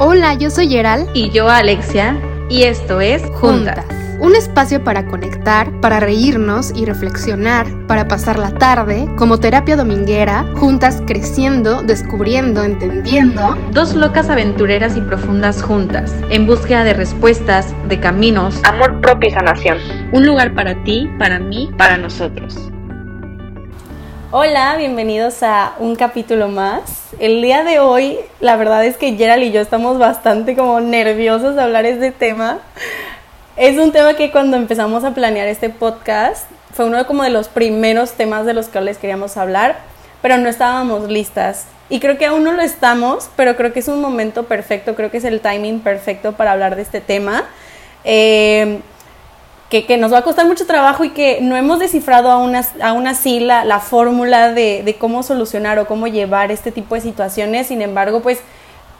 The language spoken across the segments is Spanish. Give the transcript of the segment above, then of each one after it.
Hola, yo soy Geral. Y yo Alexia. Y esto es Juntas. Un espacio para conectar, para reírnos y reflexionar, para pasar la tarde, como terapia dominguera, juntas creciendo, descubriendo, entendiendo. Dos locas aventureras y profundas juntas, en búsqueda de respuestas, de caminos, amor propio y sanación. Un lugar para ti, para mí, para nosotros. Hola, bienvenidos a un capítulo más. El día de hoy, la verdad es que Gerald y yo estamos bastante como nerviosos de hablar este tema. Es un tema que cuando empezamos a planear este podcast fue uno como de los primeros temas de los que les queríamos hablar, pero no estábamos listas. Y creo que aún no lo estamos, pero creo que es un momento perfecto, creo que es el timing perfecto para hablar de este tema. Eh, que, nos va a costar mucho trabajo y que no hemos descifrado aún, aún así la, la fórmula de, cómo solucionar o cómo llevar este tipo de situaciones. Sin embargo, pues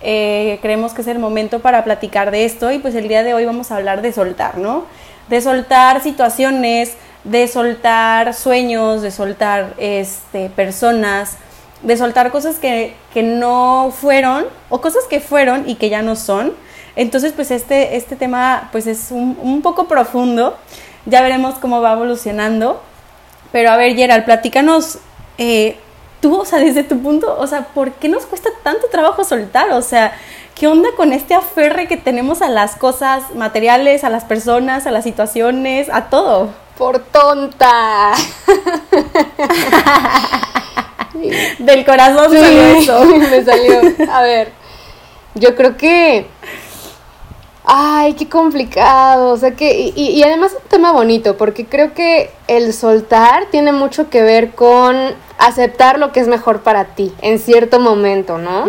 eh, creemos que es el momento para platicar de esto y pues el día de hoy vamos a hablar de soltar, ¿no? De soltar situaciones, de soltar sueños, de soltar este, personas, de soltar cosas que, que no fueron o cosas que fueron y que ya no son entonces, pues este, este tema pues es un, poco profundo, ya veremos cómo va evolucionando. Pero a ver, Gerald, platícanos, eh, tú, o sea, desde tu punto, o sea, ¿por qué nos cuesta tanto trabajo soltar? O sea, ¿qué onda con este aferre que tenemos a las cosas materiales, a las personas, a las situaciones, a todo? Por tonta. Del corazón salió eso. Me salió. A ver, yo creo que ay, qué complicado, o sea que, y, además es un tema bonito, porque creo que el soltar tiene mucho que ver con aceptar lo que es mejor para ti en cierto momento, ¿no?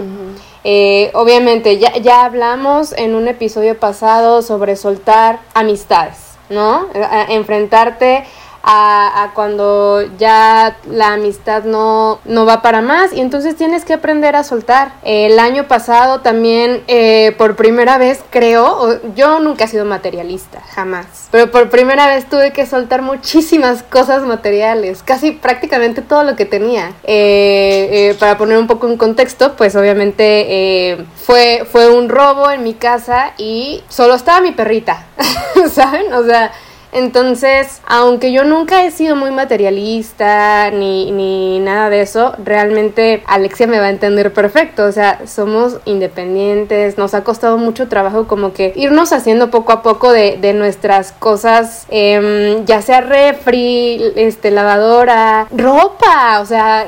Eh, obviamente, ya, ya hablamos en un episodio pasado sobre soltar amistades, ¿no? enfrentarte a, cuando ya la amistad no, no va para más y entonces tienes que aprender a soltar. El año pasado también, eh, por primera vez creo, yo nunca he sido materialista, jamás, pero por primera vez tuve que soltar muchísimas cosas materiales, casi prácticamente todo lo que tenía. Eh, eh, para poner un poco en contexto, pues obviamente fue, fue un robo en mi casa y solo estaba mi perrita, ¿saben? O sea... Entonces, aunque yo nunca he sido muy materialista ni, ni, nada de eso, realmente Alexia me va a entender perfecto. O sea, somos independientes, nos ha costado mucho trabajo como que irnos haciendo poco a poco de, de nuestras cosas, em, ya sea refri, este, lavadora, ropa, o sea,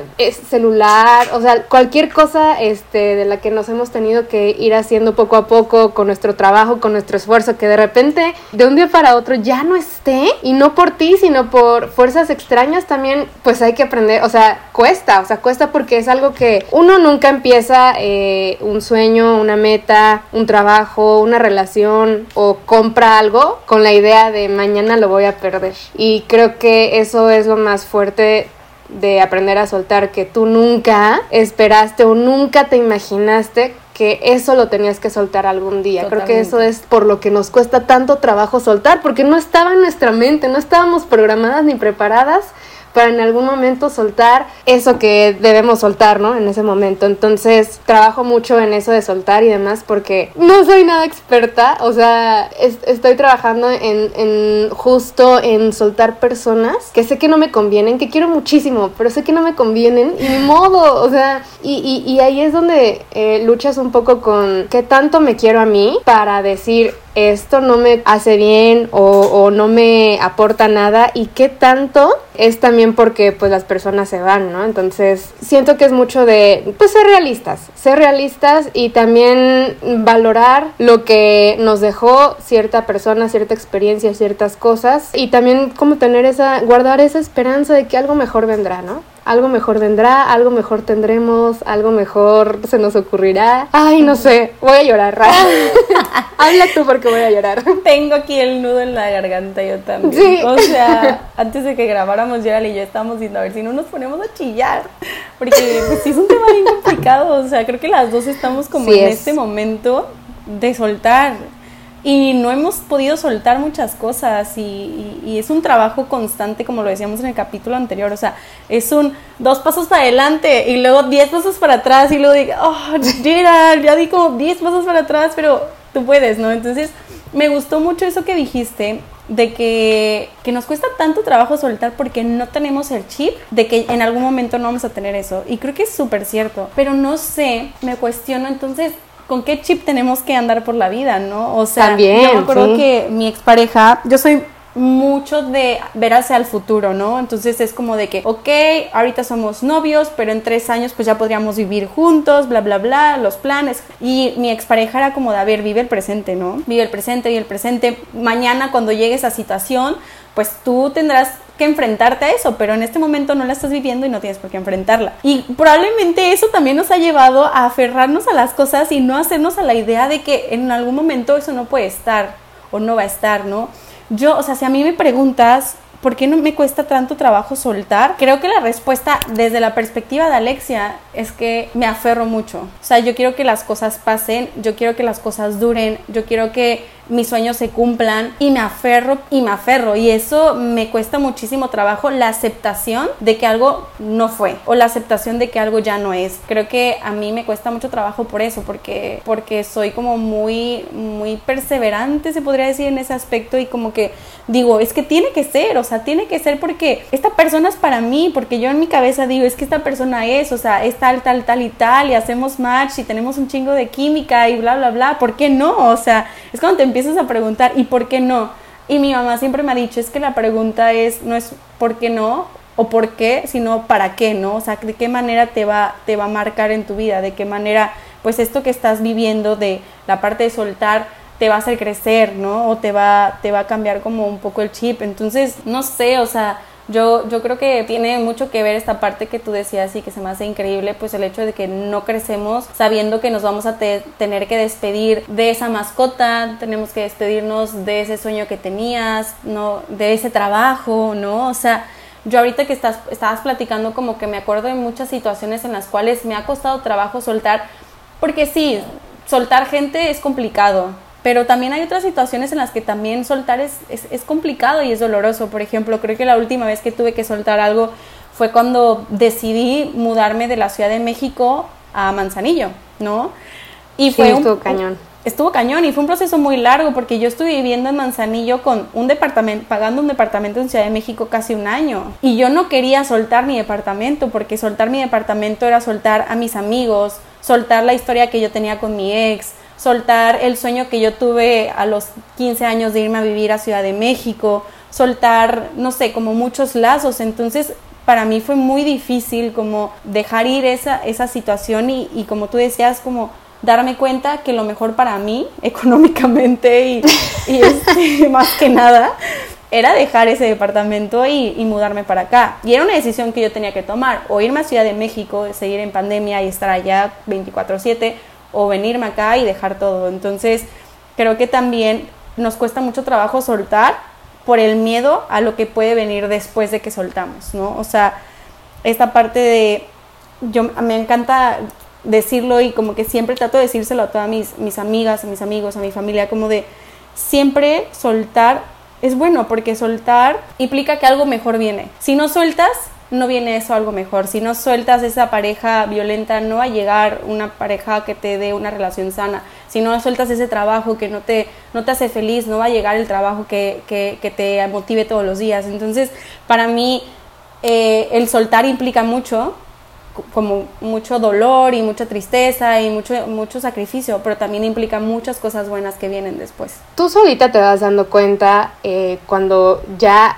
celular, o sea, cualquier cosa este, de la que nos hemos tenido que ir haciendo poco a poco con nuestro trabajo, con nuestro esfuerzo, que de repente de un día para otro ya no es y no por ti, sino por fuerzas extrañas también, pues hay que aprender, o sea, cuesta, o sea, cuesta porque es algo que uno nunca empieza eh, un sueño, una meta, un trabajo, una relación o compra algo con la idea de mañana lo voy a perder. Y creo que eso es lo más fuerte de aprender a soltar que tú nunca esperaste o nunca te imaginaste que eso lo tenías que soltar algún día. Creo que eso es por lo que nos cuesta tanto trabajo soltar, porque no estaba en nuestra mente, no estábamos programadas ni preparadas para en algún momento soltar eso que debemos soltar, ¿no? En ese momento. Entonces, trabajo mucho en eso de soltar y demás porque no soy nada experta, o sea, estoy trabajando en, en, justo en soltar personas que sé que no me convienen, que quiero muchísimo, pero sé que no me convienen y ni modo, o sea, y, y, ahí es donde eh, luchas un poco con qué tanto me quiero a mí para decir, esto no me hace bien o, no me aporta nada y qué tanto es también porque pues las personas se van, ¿no? Entonces siento que es mucho de pues ser realistas, ser realistas y también valorar lo que nos dejó cierta persona, cierta experiencia, ciertas cosas y también como tener esa, guardar esa esperanza de que algo mejor vendrá, ¿no? Algo mejor vendrá, algo mejor tendremos, algo mejor se nos ocurrirá. Ay, no sé, voy a llorar. Habla tú porque voy a llorar. Tengo aquí el nudo en la garganta yo también. O sea, antes de que grabáramos Gerald y yo estábamos diciendo a ver si no nos ponemos a chillar, porque pues sí es un tema bien complicado, o sea, creo que las dos estamos como en este momento de soltar y no hemos podido soltar muchas cosas y, es un trabajo constante como lo decíamos en el capítulo anterior, o sea, es un dos pasos para adelante y luego diez pasos para atrás y luego digo, oh, Gerard, ya di como diez pasos para atrás, pero tú puedes, ¿no? Entonces, me gustó mucho eso que dijiste de que, que, nos cuesta tanto trabajo soltar porque no tenemos el chip de que en algún momento no vamos a tener eso. Y creo que es súper cierto. Pero no sé, me cuestiono entonces, ¿con qué chip tenemos que andar por la vida, no? O sea, También, yo me acuerdo que mi expareja, yo soy mucho de ver hacia el futuro, ¿no? Entonces es como de que, ok, ahorita somos novios, pero en tres años pues ya podríamos vivir juntos, bla, bla, bla, los planes. Y mi expareja era como de, a ver, vive el presente, ¿no? Vive el presente y el presente. Mañana cuando llegue esa situación, pues tú tendrás que enfrentarte a eso, pero en este momento no la estás viviendo y no tienes por qué enfrentarla. Y probablemente eso también nos ha llevado a aferrarnos a las cosas y no hacernos a la idea de que en algún momento eso no puede estar o no va a estar, ¿no? Yo, o sea, si a mí me preguntas, ¿por qué no me cuesta tanto trabajo soltar? Creo que la respuesta desde la perspectiva de Alexia es que me aferro mucho. O sea, yo quiero que las cosas pasen, yo quiero que las cosas duren, yo quiero que mis sueños se cumplan y me aferro y me aferro y eso me cuesta muchísimo trabajo la aceptación de que algo no fue o la aceptación de que algo ya no es. Creo que a mí me cuesta mucho trabajo por eso porque porque soy como muy muy perseverante se podría decir en ese aspecto y como que digo, es que tiene que ser, o sea, tiene que ser porque esta persona es para mí, porque yo en mi cabeza digo, es que esta persona es, o sea, es tal tal tal y tal y hacemos match y tenemos un chingo de química y bla bla bla, ¿por qué no? O sea, es cuando te empiezas a preguntar, ¿y por qué no? Y mi mamá siempre me ha dicho, es que la pregunta es, no es por qué no o por qué, sino para qué, ¿no? O sea, de qué manera te va, te va a marcar en tu vida, de qué manera, pues esto que estás viviendo de la parte de soltar, te va a hacer crecer, ¿no? O te va, te va a cambiar como un poco el chip. Entonces, no sé, o sea, yo, yo creo que tiene mucho que ver esta parte que tú decías y que se me hace increíble, pues el hecho de que no crecemos sabiendo que nos vamos a tener que despedir de esa mascota, tenemos que despedirnos de ese sueño que tenías, ¿no? de ese trabajo, ¿no? O sea, yo ahorita que estás, estabas platicando como que me acuerdo de muchas situaciones en las cuales me ha costado trabajo soltar, porque sí, soltar gente es complicado, pero también hay otras situaciones en las que también soltar es, es, complicado y es doloroso. Por ejemplo, creo que la última vez que tuve que soltar algo fue cuando decidí mudarme de la Ciudad de México a Manzanillo, ¿no? Y fue estuvo cañón. Estuvo cañón y fue un proceso muy largo porque yo estuve viviendo en Manzanillo con un departamento, pagando un departamento en Ciudad de México casi un año. Y yo no quería soltar mi departamento porque soltar mi departamento era soltar a mis amigos, soltar la historia que yo tenía con mi ex, soltar el sueño que yo tuve a los 15 años de irme a vivir a Ciudad de México, soltar, no sé, como muchos lazos. Entonces, para mí fue muy difícil como dejar ir esa, esa situación y, como tú decías, como darme cuenta que lo mejor para mí, económicamente y, y este, más que nada, era dejar ese departamento y, y, mudarme para acá. Y era una decisión que yo tenía que tomar, o irme a Ciudad de México, seguir en pandemia y estar allá 24/7, o venirme acá y dejar todo. Entonces, creo que también nos cuesta mucho trabajo soltar por el miedo a lo que puede venir después de que soltamos, ¿no? O sea, esta parte de, yo me encanta decirlo y como que siempre trato de decírselo a todas mis, mis amigas, a mis amigos, a mi familia, como de siempre soltar es bueno porque soltar implica que algo mejor viene. Si no sueltas, no viene eso algo mejor. Si no sueltas esa pareja violenta, no va a llegar una pareja que te dé una relación sana. Si no sueltas ese trabajo que no te, no te hace feliz, no va a llegar el trabajo que, que, te motive todos los días. Entonces, para mí, eh, el soltar implica mucho, como mucho dolor y mucha tristeza y mucho, mucho sacrificio, pero también implica muchas cosas buenas que vienen después. Tú solita te vas dando cuenta eh, cuando ya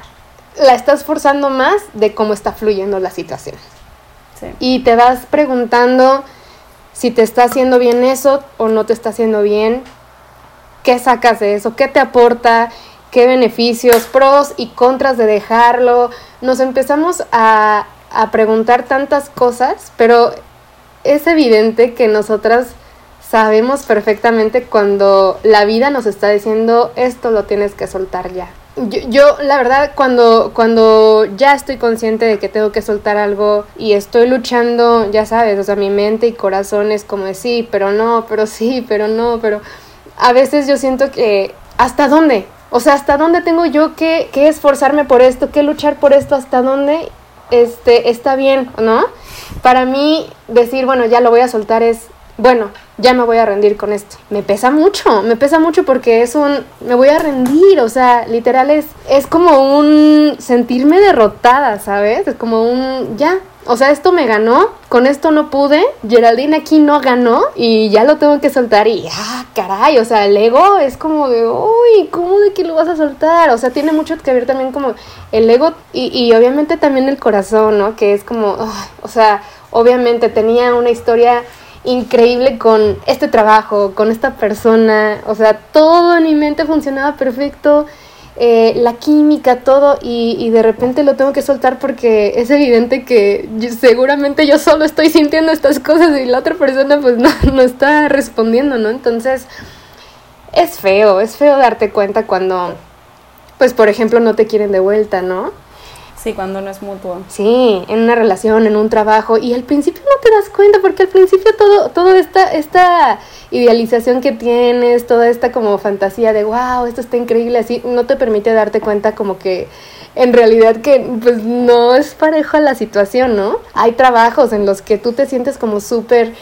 la estás forzando más de cómo está fluyendo la situación. Y te vas preguntando si te está haciendo bien eso o no te está haciendo bien, qué sacas de eso, qué te aporta, qué beneficios, pros y contras de dejarlo. Nos empezamos a, a preguntar tantas cosas, pero es evidente que nosotras sabemos perfectamente cuando la vida nos está diciendo esto lo tienes que soltar ya. Yo, la verdad, cuando, cuando ya estoy consciente de que tengo que soltar algo y estoy luchando, ya sabes, o sea, mi mente y corazón es como de sí, pero no, pero sí, pero no, pero a veces yo siento que, ¿hasta dónde? O sea, ¿hasta dónde tengo yo que, que esforzarme por esto, que luchar por esto? ¿Hasta dónde este, está bien, ¿no? Para mí decir, bueno, ya lo voy a soltar es, bueno, ya me voy a rendir con esto. Me pesa mucho, me pesa mucho porque es un, me voy a rendir, o sea, literal es, es como un sentirme derrotada, ¿sabes? Es como un, ya, o sea, esto me ganó, con esto no pude, Geraldine aquí no ganó y ya lo tengo que soltar y, ah, caray, o sea, el ego es como de, uy, ¿cómo de que lo vas a soltar? O sea, tiene mucho que ver también como el ego y, y obviamente también el corazón, ¿no? Que es como, o sea, obviamente tenía una historia increíble con este trabajo, con esta persona, o sea, todo en mi mente funcionaba perfecto eh, la química, todo, y, de repente lo tengo que soltar porque es evidente que seguramente yo solo estoy sintiendo estas cosas y la otra persona pues no, no está respondiendo, ¿no? Entonces, es feo, es feo darte cuenta cuando, pues por ejemplo, no te quieren de vuelta, ¿no? Sí, cuando no es mutuo. Sí, en una relación, en un trabajo. Y al principio no te das cuenta, porque al principio todo, todo esta, esta idealización que tienes, toda esta como fantasía de wow, esto está increíble, así, no te permite darte cuenta como que en realidad que pues no es parejo a la situación, ¿no? Hay trabajos en los que tú te sientes como súper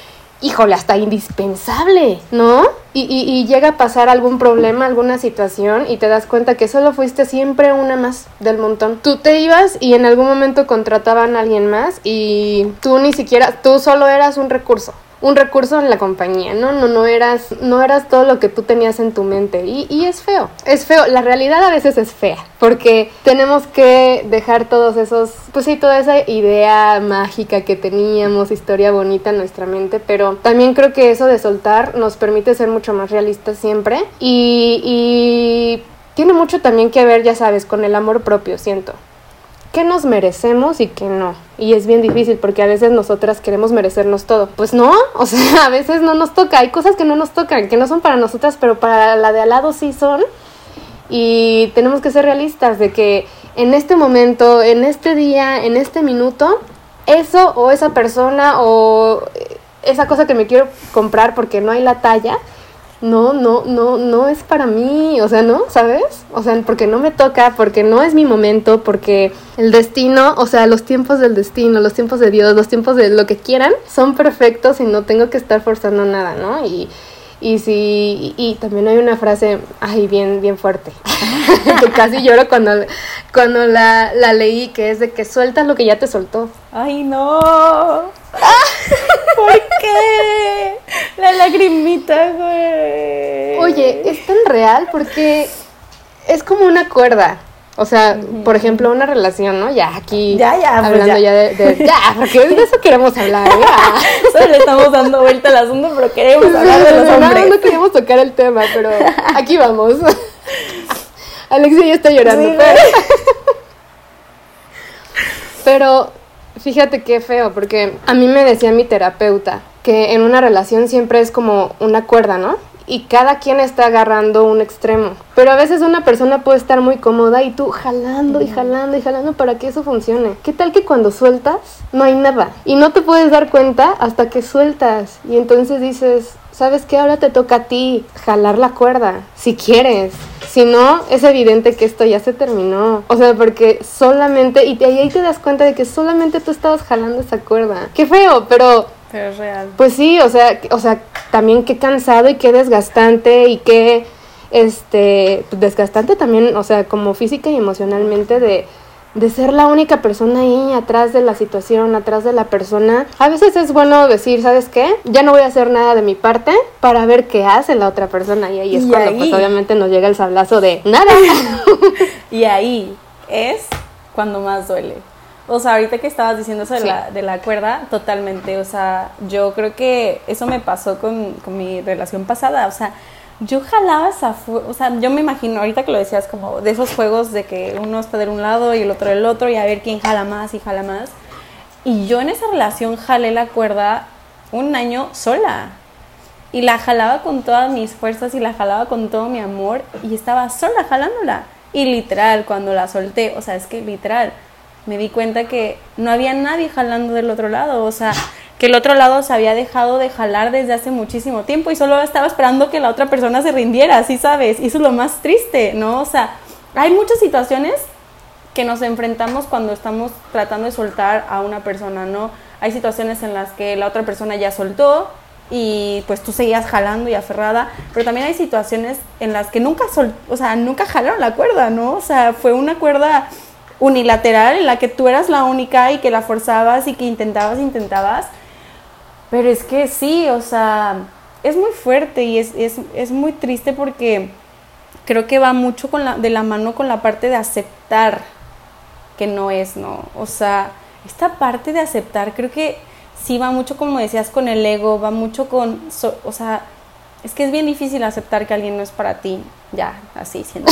híjole, hasta indispensable, ¿no? Y, y, llega a pasar algún problema, alguna situación y te das cuenta que solo fuiste siempre una más del montón. Tú te ibas y en algún momento contrataban a alguien más y tú ni siquiera, tú solo eras un recurso un recurso en la compañía, ¿no? No, no eras, no eras todo lo que tú tenías en tu mente. Y, y, es feo, es feo. La realidad a veces es fea, porque tenemos que dejar todos esos, pues sí, toda esa idea mágica que teníamos, historia bonita en nuestra mente, pero también creo que eso de soltar nos permite ser mucho más realistas siempre. Y, y tiene mucho también que ver, ya sabes, con el amor propio, siento qué nos merecemos y qué no. Y es bien difícil porque a veces nosotras queremos merecernos todo. Pues no, o sea, a veces no nos toca. Hay cosas que no nos tocan, que no son para nosotras, pero para la de al lado sí son. Y tenemos que ser realistas de que en este momento, en este día, en este minuto, eso o esa persona o esa cosa que me quiero comprar porque no hay la talla, no, no, no, no es para mí, o sea, ¿no? ¿Sabes? O sea, porque no me toca, porque no es mi momento, porque el destino, o sea, los tiempos del destino, los tiempos de Dios, los tiempos de lo que quieran, son perfectos y no tengo que estar forzando nada, ¿no? Y, y si, y, también hay una frase, ay, bien, bien fuerte, que casi lloro cuando, cuando la, la leí, que es de que sueltas lo que ya te soltó. Ay, no. La lagrimita, güey. Oye, es tan real porque es como una cuerda. O sea, por ejemplo, una relación, ¿no? Ya aquí. Ya, ya, pues hablando ya. de, Ya, porque de eso queremos hablar. Solo le estamos dando vuelta al asunto, pero queremos hablar de los hombres. No, no queríamos tocar el tema, pero aquí vamos. Alexia ya está llorando. pero... pero fíjate qué feo, porque a mí me decía mi terapeuta que en una relación siempre es como una cuerda, ¿no? y cada quien está agarrando un extremo. Pero a veces una persona puede estar muy cómoda y tú jalando y jalando y jalando para que eso funcione. ¿Qué tal que cuando sueltas no hay nada? Y no te puedes dar cuenta hasta que sueltas. Y entonces dices, ¿sabes qué? Ahora te toca a ti jalar la cuerda, si quieres. Si no, es evidente que esto ya se terminó. O sea, porque solamente, y ahí te das cuenta de que solamente tú estabas jalando esa cuerda. Qué feo, pero pero es real. Pues sí, o sea, o sea, también qué cansado y qué desgastante y qué este desgastante también, o sea, como física y emocionalmente de de ser la única persona ahí atrás de la situación, atrás de la persona. A veces es bueno decir, ¿sabes qué? Ya no voy a hacer nada de mi parte para ver qué hace la otra persona y ahí es cuando pues obviamente nos llega el sablazo de nada. y ahí es cuando más duele. O sea, ahorita que estabas diciendo eso de, la, de la cuerda, totalmente. O sea, yo creo que eso me pasó con, con mi relación pasada. O sea, yo jalaba esa. O sea, yo me imagino, ahorita que lo decías, como de esos juegos de que uno está de un lado y el otro del otro y a ver quién jala más y jala más. Y yo en esa relación jalé la cuerda un año sola. Y la jalaba con todas mis fuerzas y la jalaba con todo mi amor y estaba sola jalándola. Y literal, cuando la solté, o sea, es que literal, me di cuenta que no había nadie jalando del otro lado, o sea, que el otro lado se había dejado de jalar desde hace muchísimo tiempo y solo estaba esperando que la otra persona se rindiera, así sabes, y eso es lo más triste, ¿no? O sea, hay muchas situaciones que nos enfrentamos cuando estamos tratando de soltar a una persona, ¿no? Hay situaciones en las que la otra persona ya soltó y pues tú seguías jalando y aferrada, pero también hay situaciones en las que nunca sol, o sea, nunca jalaron la cuerda, ¿no? O sea, fue una cuerda unilateral en la que tú eras la única y que la forzabas y que intentabas, intentabas. Pero es que sí, o sea, es muy fuerte y es, es, es muy triste porque creo que va mucho con la, de la mano con la parte de aceptar que no es, ¿no? O sea, esta parte de aceptar creo que sí va mucho, como decías, con el ego, va mucho con, o sea, es que es bien difícil aceptar que alguien no es para ti, ya, así siendo.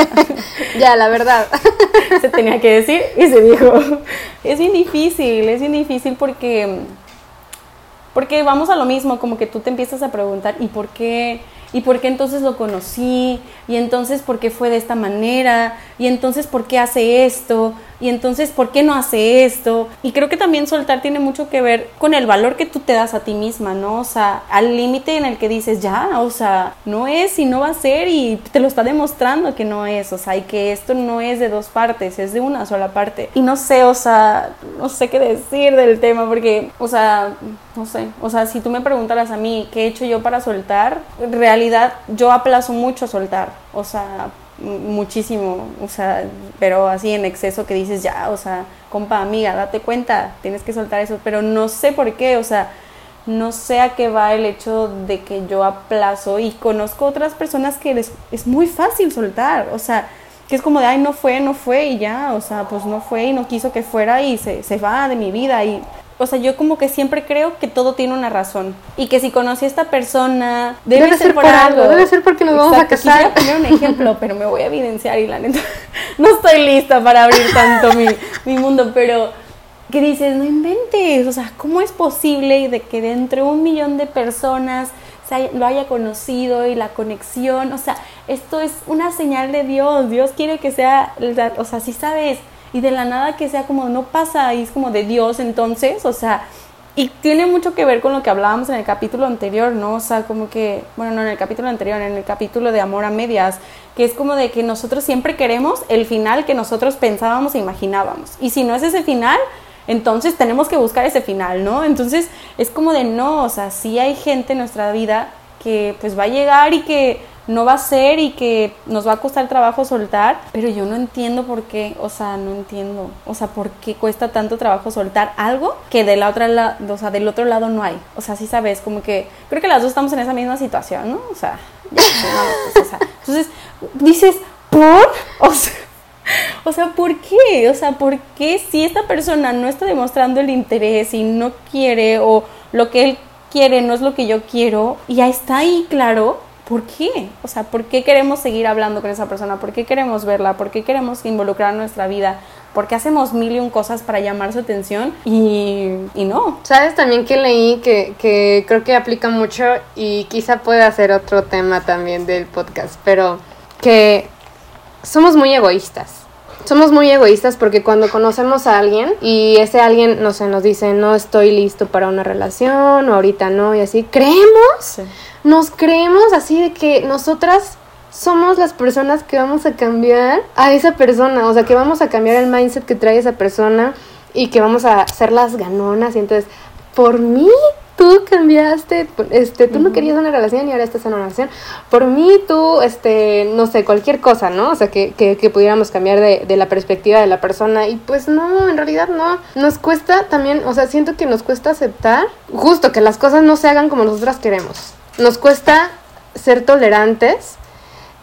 ya, la verdad. se tenía que decir y se dijo. Es bien difícil, es bien difícil porque, porque vamos a lo mismo, como que tú te empiezas a preguntar, ¿y por qué? ¿Y por qué entonces lo conocí? ¿Y entonces por qué fue de esta manera? ¿Y entonces por qué hace esto? y entonces, ¿por qué no hace esto? Y creo que también soltar tiene mucho que ver con el valor que tú te das a ti misma, ¿no? O sea, al límite en el que dices, ya, o sea, no es y no va a ser y te lo está demostrando que no es, o sea, y que esto no es de dos partes, es de una sola parte. Y no sé, o sea, no sé qué decir del tema porque, o sea, no sé, o sea, si tú me preguntaras a mí qué he hecho yo para soltar, en realidad yo aplazo mucho soltar, o sea, muchísimo, o sea, pero así en exceso que dices ya, o sea, compa, amiga, date cuenta, tienes que soltar eso, pero no sé por qué, o sea, no sé a qué va el hecho de que yo aplazo y conozco otras personas que les, es muy fácil soltar, o sea, que es como de, ay, no fue, no fue y ya, o sea, pues no fue y no quiso que fuera y se, se va de mi vida y o sea, yo como que siempre creo que todo tiene una razón y que si conocí a esta persona debe, ser, por, algo. debe ser porque nos vamos a casar. Quisiera poner un ejemplo, pero me voy a evidenciar y la neta no estoy lista para abrir tanto mi, mi mundo, pero que dices, no inventes, o sea, ¿cómo es posible de que de entre un millón de personas lo haya conocido y la conexión, o sea, esto es una señal de Dios, Dios quiere que sea, o sea, si sabes y de la nada que sea como no pasa y es como de Dios entonces, o sea, y tiene mucho que ver con lo que hablábamos en el capítulo anterior, ¿no? O sea, como que, bueno, no en el capítulo anterior, en el capítulo de amor a medias, que es como de que nosotros siempre queremos el final que nosotros pensábamos e imaginábamos. Y si no es ese final, entonces tenemos que buscar ese final, ¿no? Entonces es como de no, o sea, sí hay gente en nuestra vida que pues va a llegar y que no va a ser y que nos va a costar trabajo soltar, pero yo no entiendo por qué, o sea, no entiendo, o sea, por qué cuesta tanto trabajo soltar algo que de la otra o sea, del otro lado no hay. O sea, sí sabes, como que creo que las dos estamos en esa misma situación, ¿no? O sea, ya, pues, o sea, entonces dices, ¿por? O sea, o sea, ¿por qué? O sea, ¿por qué si esta persona no está demostrando el interés y no quiere o lo que él quiere no es lo que yo quiero y ya está ahí claro, ¿por qué? O sea, ¿por qué queremos seguir hablando con esa persona? ¿Por qué queremos verla? ¿Por qué queremos involucrar nuestra vida? ¿Por qué hacemos mil y un cosas para llamar su atención y, y no? ¿Sabes también que leí que, que creo que aplica mucho y quizá pueda ser otro tema también del podcast, pero que somos muy egoístas somos muy egoístas porque cuando conocemos a alguien y ese alguien, no sé, nos dice, no estoy listo para una relación o ahorita no y así, creemos nos creemos así de que nosotras somos las personas que vamos a cambiar a esa persona, o sea, que vamos a cambiar el mindset que trae esa persona y que vamos a ser las ganonas y entonces, por mí tú cambiaste, este, tú no querías una relación y ahora estás en una relación. Por mí tú, este, no sé, cualquier cosa, ¿no? O sea, que, que, que pudiéramos cambiar de, de, la perspectiva de la persona. Y pues no, en realidad no. Nos cuesta también, o sea, siento que nos cuesta aceptar justo que las cosas no se hagan como nosotras queremos nos cuesta ser tolerantes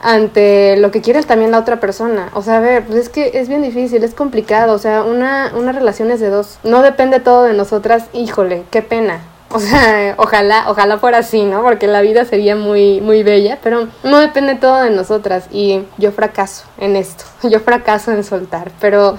ante lo que quiere también la otra persona. O sea, a ver, pues es que es bien difícil, es complicado. O sea, una, una relación es de dos. No depende todo de nosotras. Híjole, qué pena. O sea, ojalá, ojalá fuera así, ¿no? Porque la vida sería muy, muy bella, pero no depende todo de nosotras. Y yo fracaso en esto. Yo fracaso en soltar. Pero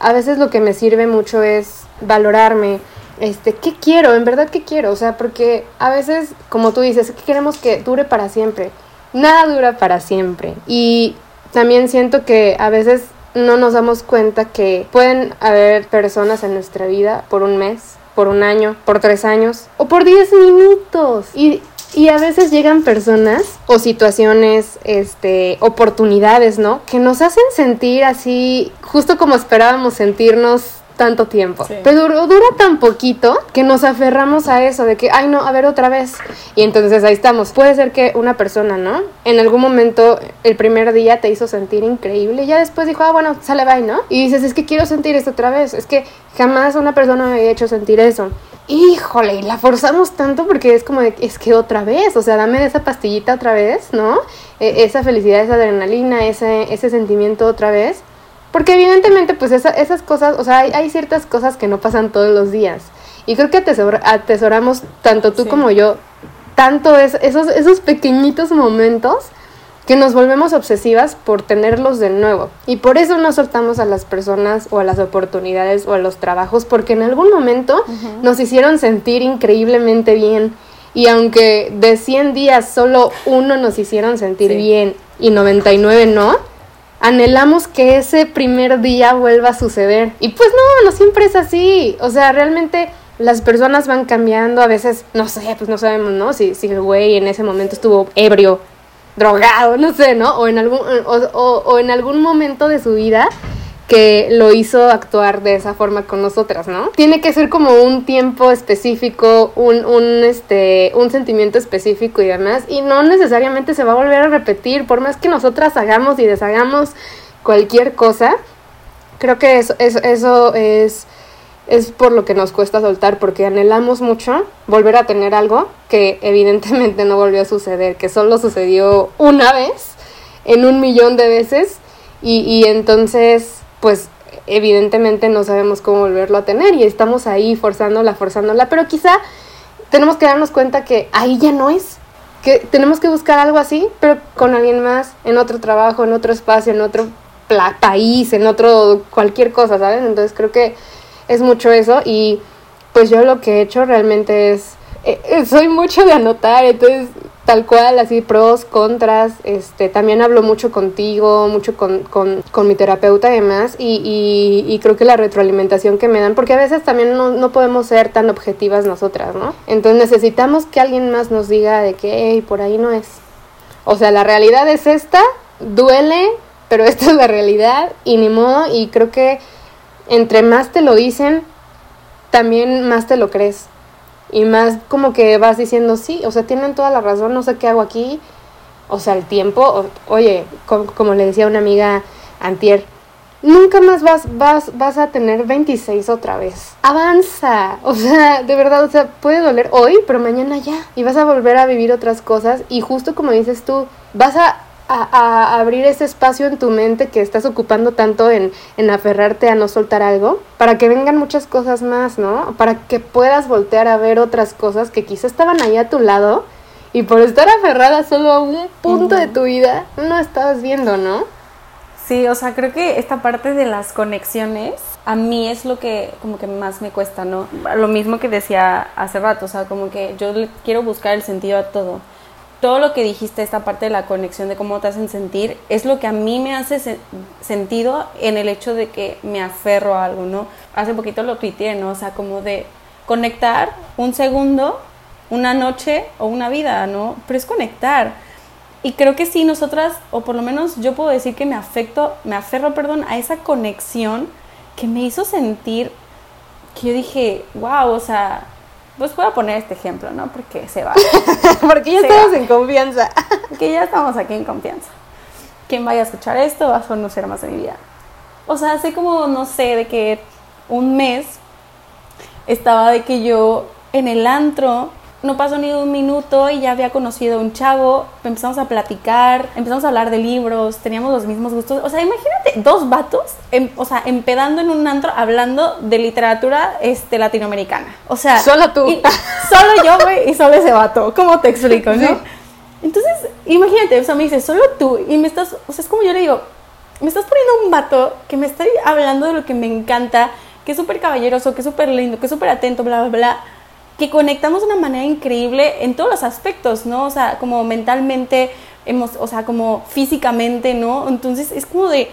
a veces lo que me sirve mucho es valorarme, este, ¿qué quiero? En verdad, ¿qué quiero? O sea, porque a veces, como tú dices, ¿qué queremos que dure para siempre? Nada dura para siempre. Y también siento que a veces no nos damos cuenta que pueden haber personas en nuestra vida por un mes, por un año, por tres años o por diez minutos. Y, y a veces llegan personas o situaciones, este, oportunidades, ¿no? Que nos hacen sentir así, justo como esperábamos sentirnos tanto tiempo. Pero dura tan poquito que nos aferramos a eso, de que, ay no, a ver otra vez. Y entonces ahí estamos. Puede ser que una persona, ¿no? En algún momento, el primer día te hizo sentir increíble y ya después dijo, ah, bueno, sale, bye, ¿no? Y dices, es que quiero sentir esto otra vez. Es que jamás una persona me había hecho sentir eso. Híjole, y la forzamos tanto porque es como, de, es que otra vez, o sea, dame esa pastillita otra vez, ¿no? E, esa felicidad, esa adrenalina, ese, ese sentimiento otra vez. Porque evidentemente, pues esas cosas, o sea, hay, ciertas cosas que no pasan todos los días. Y creo que atesoramos, tanto tú como yo, tanto esos, esos pequeñitos momentos que nos volvemos obsesivas por tenerlos de nuevo. Y por eso no soltamos a las personas o a las oportunidades o a los trabajos, porque en algún momento nos hicieron sentir increíblemente bien. Y aunque de 100 días solo uno nos hicieron sentir bien y 99 no, anhelamos que ese primer día vuelva a suceder. Y pues no, no siempre es así. O sea, realmente las personas van cambiando. A veces, no sé, pues no sabemos, ¿no? Si, si el güey en ese momento estuvo ebrio, drogado, no sé, ¿no? O en algún, o, o en algún momento de su vida que lo hizo actuar de esa forma con nosotras, ¿no? Tiene que ser como un tiempo específico, un, un, este, un sentimiento específico y demás, y no necesariamente se va a volver a repetir, por más que nosotras hagamos y deshagamos cualquier cosa, creo que eso, eso, eso es, es por lo que nos cuesta soltar, porque anhelamos mucho volver a tener algo que evidentemente no volvió a suceder, que solo sucedió una vez en un millón de veces, y, y entonces pues evidentemente no sabemos cómo volverlo a tener y estamos ahí forzándola, forzándola, pero quizá tenemos que darnos cuenta que ahí ya no es, que tenemos que buscar algo así, pero con alguien más, en otro trabajo, en otro espacio, en otro país, en otro cualquier cosa, ¿sabes? Entonces creo que es mucho eso y pues yo lo que he hecho realmente es, eh, eh, soy mucho de anotar, entonces tal cual, así pros, contras, este, también hablo mucho contigo, mucho con, con, con mi terapeuta y demás, y, y, creo que la retroalimentación que me dan, porque a veces también no, no, podemos ser tan objetivas nosotras, ¿no? Entonces necesitamos que alguien más nos diga de que, por ahí no es. O sea, la realidad es esta, duele, pero esta es la realidad, y ni modo, y creo que entre más te lo dicen, también más te lo crees y más como que vas diciendo, sí, o sea, tienen toda la razón, no sé qué hago aquí. O sea, el tiempo, oye, como, le decía una amiga antier, nunca más vas, vas, vas a tener 26 otra vez. Avanza, o sea, de verdad, o sea, puede doler hoy, pero mañana ya. Y vas a volver a vivir otras cosas y justo como dices tú, vas a a, abrir ese espacio en tu mente que estás ocupando tanto en, en, aferrarte a no soltar algo, para que vengan muchas cosas más, ¿no? Para que puedas voltear a ver otras cosas que quizá estaban ahí a tu lado y por estar aferrada solo a un punto de tu vida, no estabas viendo, ¿no? Sí, o sea, creo que esta parte de las conexiones a mí es lo que como que más me cuesta, ¿no? Lo mismo que decía hace rato, o sea, como que yo quiero buscar el sentido a todo todo lo que dijiste, esta parte de la conexión, de cómo te hacen sentir, es lo que a mí me hace sentido en el hecho de que me aferro a algo, ¿no? Hace poquito lo tuiteé, ¿no? O sea, como de conectar un segundo, una noche o una vida, ¿no? Pero es conectar. Y creo que sí, nosotras, o por lo menos yo puedo decir que me afecto, me aferro, perdón, a esa conexión que me hizo sentir que yo dije, wow, o sea, pues voy a poner este ejemplo, ¿no? Porque se va. Porque ya estamos en confianza. Porque ya estamos aquí en confianza. Quien vaya a escuchar esto va a conocer más de mi vida. O sea, hace como, no sé, de que un mes estaba de que yo en el antro no pasó ni un minuto y ya había conocido a un chavo, empezamos a platicar, empezamos a hablar de libros, teníamos los mismos gustos. O sea, imagínate dos vatos, em, o sea, empedando en un antro hablando de literatura este, latinoamericana. O sea, solo tú. solo yo, güey, y solo ese vato. ¿Cómo te explico, no? Entonces, imagínate, o sea, me dice, solo tú, y me estás, o sea, es como yo le digo, me estás poniendo un vato que me está hablando de lo que me encanta, que es súper caballeroso, que es súper lindo, que es súper atento, bla, bla, bla que conectamos de una manera increíble en todos los aspectos, ¿no? O sea, como mentalmente, hemos, o sea, como físicamente, ¿no? Entonces es como de,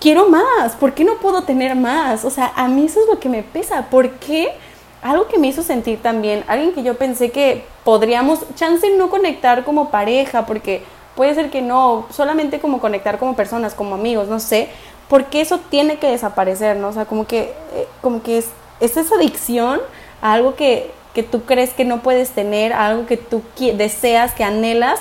quiero más, ¿por qué no puedo tener más? O sea, a mí eso es lo que me pesa, ¿por qué algo que me hizo sentir también, alguien que yo pensé que podríamos, chance no conectar como pareja, porque puede ser que no, solamente como conectar como personas, como amigos, no sé, porque eso tiene que desaparecer, ¿no? O sea, como que, eh, como que es, es esa adicción algo que, que tú crees que no puedes tener, algo que tú deseas, que anhelas,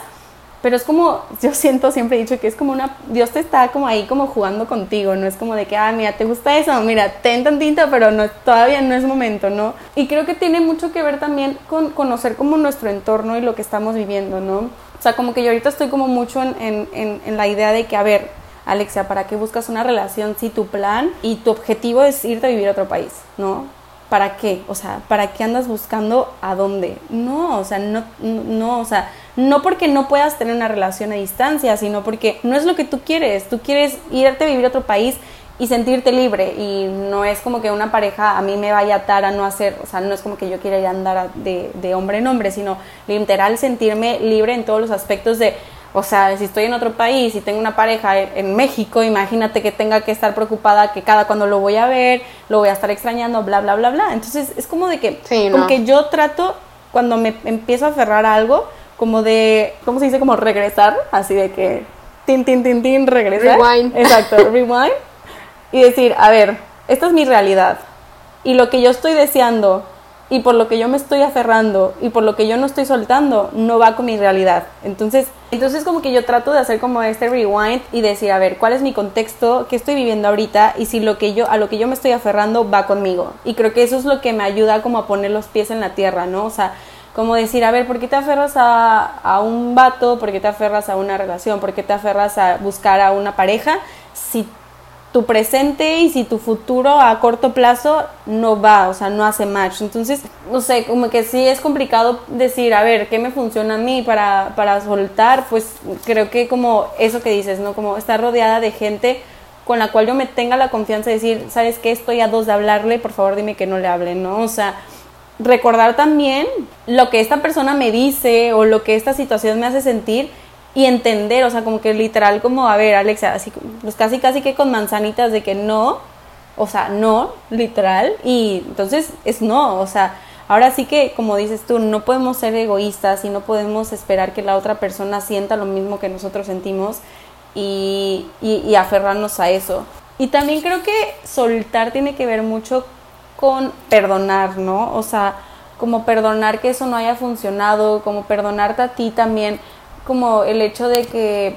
pero es como, yo siento, siempre he dicho que es como una, Dios te está como ahí como jugando contigo, no es como de que, ah, mira, ¿te gusta eso? Mira, ten tantito, pero no, todavía no es momento, ¿no? Y creo que tiene mucho que ver también con conocer como nuestro entorno y lo que estamos viviendo, ¿no? O sea, como que yo ahorita estoy como mucho en, en, en la idea de que, a ver, Alexia, ¿para qué buscas una relación si tu plan y tu objetivo es irte a vivir a otro país, ¿no? ¿Para qué? O sea, ¿para qué andas buscando a dónde? No, o sea, no, no, o sea, no porque no puedas tener una relación a distancia, sino porque no es lo que tú quieres. Tú quieres irte a vivir a otro país y sentirte libre y no es como que una pareja a mí me vaya a atar a no hacer, o sea, no es como que yo quiera ir a andar de, de hombre en hombre, sino literal sentirme libre en todos los aspectos de o sea, si estoy en otro país y tengo una pareja en México, imagínate que tenga que estar preocupada que cada cuando lo voy a ver, lo voy a estar extrañando, bla, bla, bla, bla. Entonces es como de que, como que yo trato, cuando me empiezo a aferrar a algo, como de, ¿cómo se dice? Como regresar, así de que, tin, tin, tin, tin, regresar. Rewind. Exacto, rewind. Y decir, a ver, esta es mi realidad. Y lo que yo estoy deseando y por lo que yo me estoy aferrando y por lo que yo no estoy soltando no va con mi realidad. Entonces, entonces como que yo trato de hacer como este rewind y decir, a ver, ¿cuál es mi contexto? ¿Qué estoy viviendo ahorita? Y si lo que yo a lo que yo me estoy aferrando va conmigo. Y creo que eso es lo que me ayuda como a poner los pies en la tierra, ¿no? O sea, como decir, a ver, ¿por qué te aferras a, a un vato? ¿Por qué te aferras a una relación? ¿Por qué te aferras a buscar a una pareja? Si tu presente y si tu futuro a corto plazo no va, o sea, no hace match. Entonces, no sé, como que sí es complicado decir, a ver, ¿qué me funciona a mí para, para soltar? Pues creo que como eso que dices, ¿no? Como estar rodeada de gente con la cual yo me tenga la confianza de decir, ¿sabes qué? Estoy a dos de hablarle, por favor dime que no le hable, ¿no? O sea, recordar también lo que esta persona me dice o lo que esta situación me hace sentir y entender, o sea, como que literal, como, a ver, Alexa, así, pues casi, casi que con manzanitas de que no, o sea, no, literal, y entonces es no, o sea, ahora sí que, como dices tú, no podemos ser egoístas y no podemos esperar que la otra persona sienta lo mismo que nosotros sentimos y, y, y aferrarnos a eso. Y también creo que soltar tiene que ver mucho con perdonar, ¿no? O sea, como perdonar que eso no haya funcionado, como perdonarte a ti también como el hecho de que